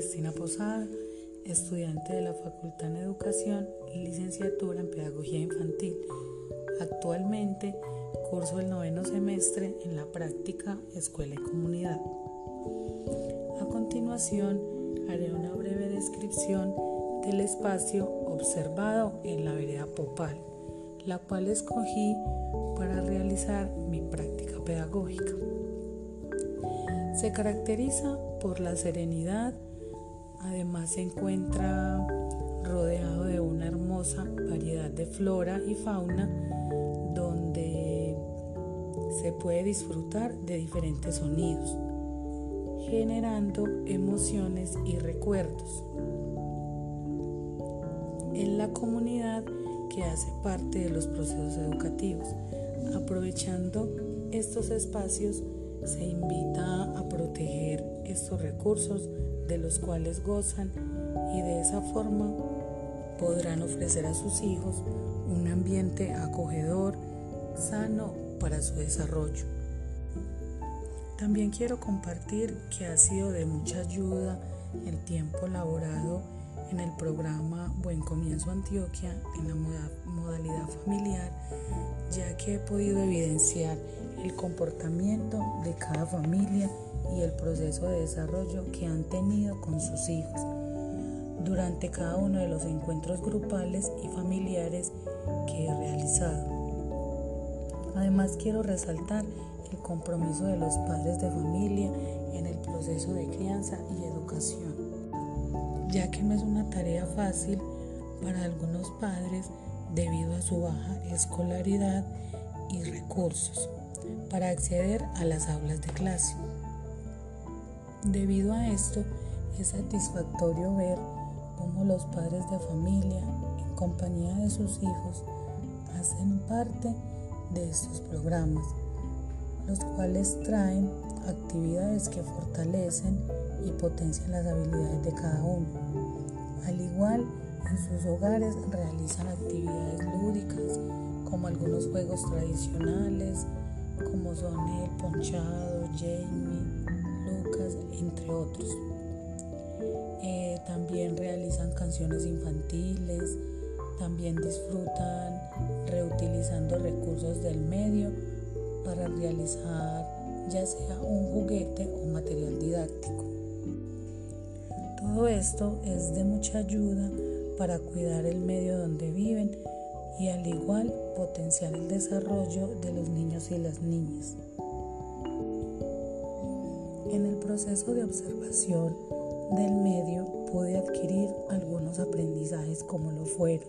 Cristina Posada, estudiante de la Facultad en Educación y licenciatura en Pedagogía Infantil. Actualmente curso el noveno semestre en la práctica Escuela y Comunidad. A continuación, haré una breve descripción del espacio observado en la vereda Popal, la cual escogí para realizar mi práctica pedagógica. Se caracteriza por la serenidad, además se encuentra rodeado de una hermosa variedad de flora y fauna donde se puede disfrutar de diferentes sonidos, generando emociones y recuerdos. En la comunidad que hace parte de los procesos educativos, aprovechando estos espacios, se invita a proteger estos recursos de los cuales gozan y de esa forma podrán ofrecer a sus hijos un ambiente acogedor, sano para su desarrollo. También quiero compartir que ha sido de mucha ayuda el tiempo laborado en el programa Buen Comienzo Antioquia en la modalidad familiar, ya que he podido evidenciar el comportamiento de cada familia y el proceso de desarrollo que han tenido con sus hijos durante cada uno de los encuentros grupales y familiares que he realizado. Además quiero resaltar el compromiso de los padres de familia en el proceso de crianza y educación, ya que no es una tarea fácil para algunos padres debido a su baja escolaridad y recursos para acceder a las aulas de clase. Debido a esto, es satisfactorio ver cómo los padres de familia, en compañía de sus hijos, hacen parte de estos programas, los cuales traen actividades que fortalecen y potencian las habilidades de cada uno. Al igual, en sus hogares realizan actividades lúdicas como algunos juegos tradicionales, como son el ponchado, Jamie, Lucas, entre otros. Eh, también realizan canciones infantiles, también disfrutan reutilizando recursos del medio para realizar ya sea un juguete o material didáctico. Todo esto es de mucha ayuda para cuidar el medio donde viven y al igual potenciar el desarrollo de los niños y las niñas. En el proceso de observación del medio pude adquirir algunos aprendizajes como lo fueron.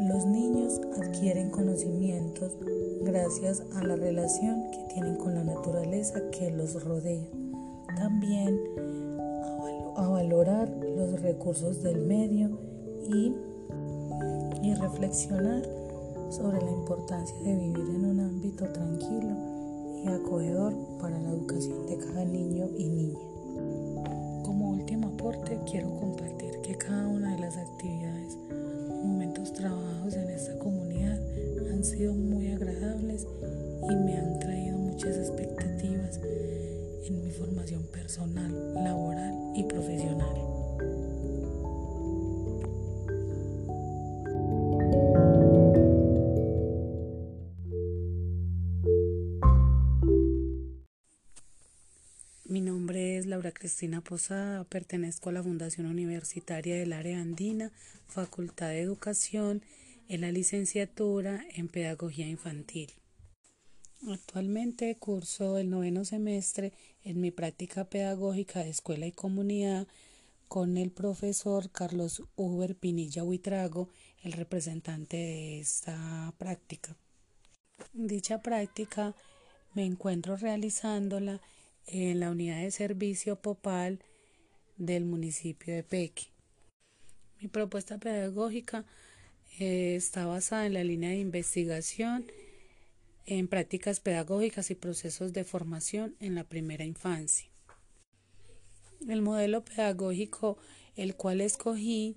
Los niños adquieren conocimientos gracias a la relación que tienen con la naturaleza que los rodea. También a, valorar los recursos del medio y y reflexionar sobre la importancia de vivir en un ámbito tranquilo y acogedor para la educación de cada niño y niña. Como último aporte quiero compartir que cada una de las actividades, momentos trabajados en esta comunidad han sido muy agradables y me han traído muchas expectativas en mi formación personal, laboral y profesional. Cristina Posada, pertenezco a la Fundación Universitaria del Área Andina, Facultad de Educación, en la licenciatura en Pedagogía Infantil. Actualmente curso el noveno semestre en mi práctica pedagógica de escuela y comunidad con el profesor Carlos Uber Pinilla Huitrago, el representante de esta práctica. Dicha práctica me encuentro realizándola en la unidad de servicio Popal del municipio de Peque. Mi propuesta pedagógica eh, está basada en la línea de investigación en prácticas pedagógicas y procesos de formación en la primera infancia. El modelo pedagógico el cual escogí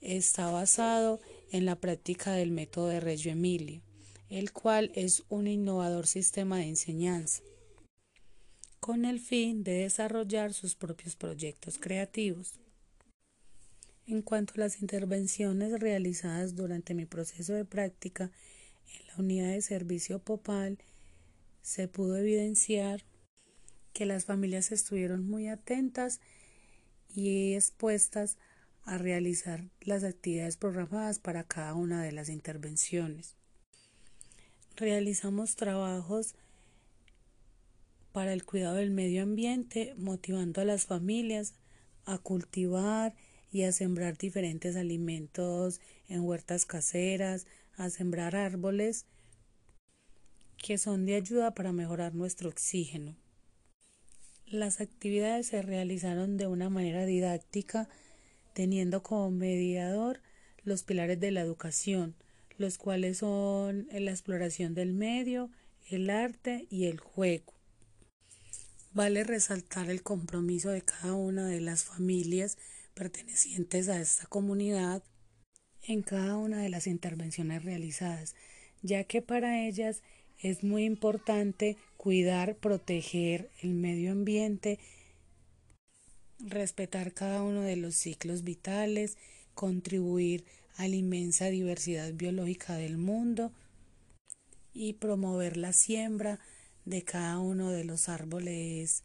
está basado en la práctica del método de Reggio Emilio, el cual es un innovador sistema de enseñanza con el fin de desarrollar sus propios proyectos creativos. En cuanto a las intervenciones realizadas durante mi proceso de práctica en la unidad de servicio Popal, se pudo evidenciar que las familias estuvieron muy atentas y expuestas a realizar las actividades programadas para cada una de las intervenciones. Realizamos trabajos para el cuidado del medio ambiente, motivando a las familias a cultivar y a sembrar diferentes alimentos en huertas caseras, a sembrar árboles que son de ayuda para mejorar nuestro oxígeno. Las actividades se realizaron de una manera didáctica, teniendo como mediador los pilares de la educación, los cuales son la exploración del medio, el arte y el juego. Vale resaltar el compromiso de cada una de las familias pertenecientes a esta comunidad en cada una de las intervenciones realizadas, ya que para ellas es muy importante cuidar, proteger el medio ambiente, respetar cada uno de los ciclos vitales, contribuir a la inmensa diversidad biológica del mundo y promover la siembra de cada uno de los árboles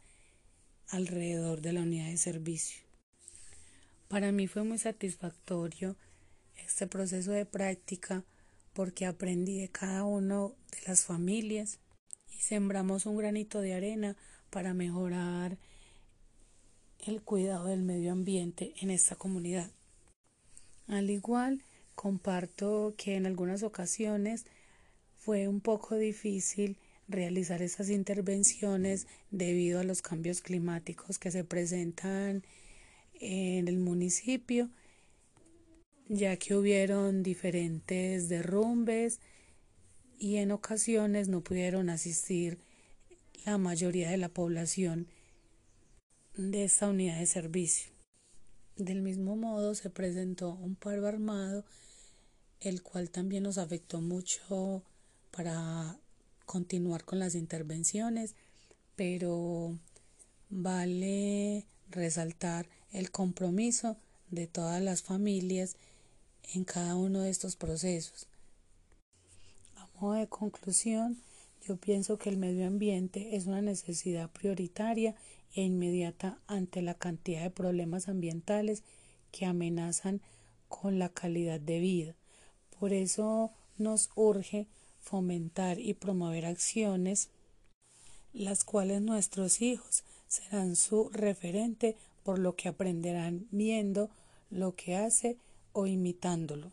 alrededor de la unidad de servicio. Para mí fue muy satisfactorio este proceso de práctica porque aprendí de cada uno de las familias y sembramos un granito de arena para mejorar el cuidado del medio ambiente en esta comunidad. Al igual, comparto que en algunas ocasiones fue un poco difícil realizar esas intervenciones debido a los cambios climáticos que se presentan en el municipio ya que hubieron diferentes derrumbes y en ocasiones no pudieron asistir la mayoría de la población de esta unidad de servicio. Del mismo modo se presentó un paro armado, el cual también nos afectó mucho para continuar con las intervenciones, pero vale resaltar el compromiso de todas las familias en cada uno de estos procesos. A modo de conclusión, yo pienso que el medio ambiente es una necesidad prioritaria e inmediata ante la cantidad de problemas ambientales que amenazan con la calidad de vida. Por eso nos urge fomentar y promover acciones las cuales nuestros hijos serán su referente por lo que aprenderán viendo lo que hace o imitándolo.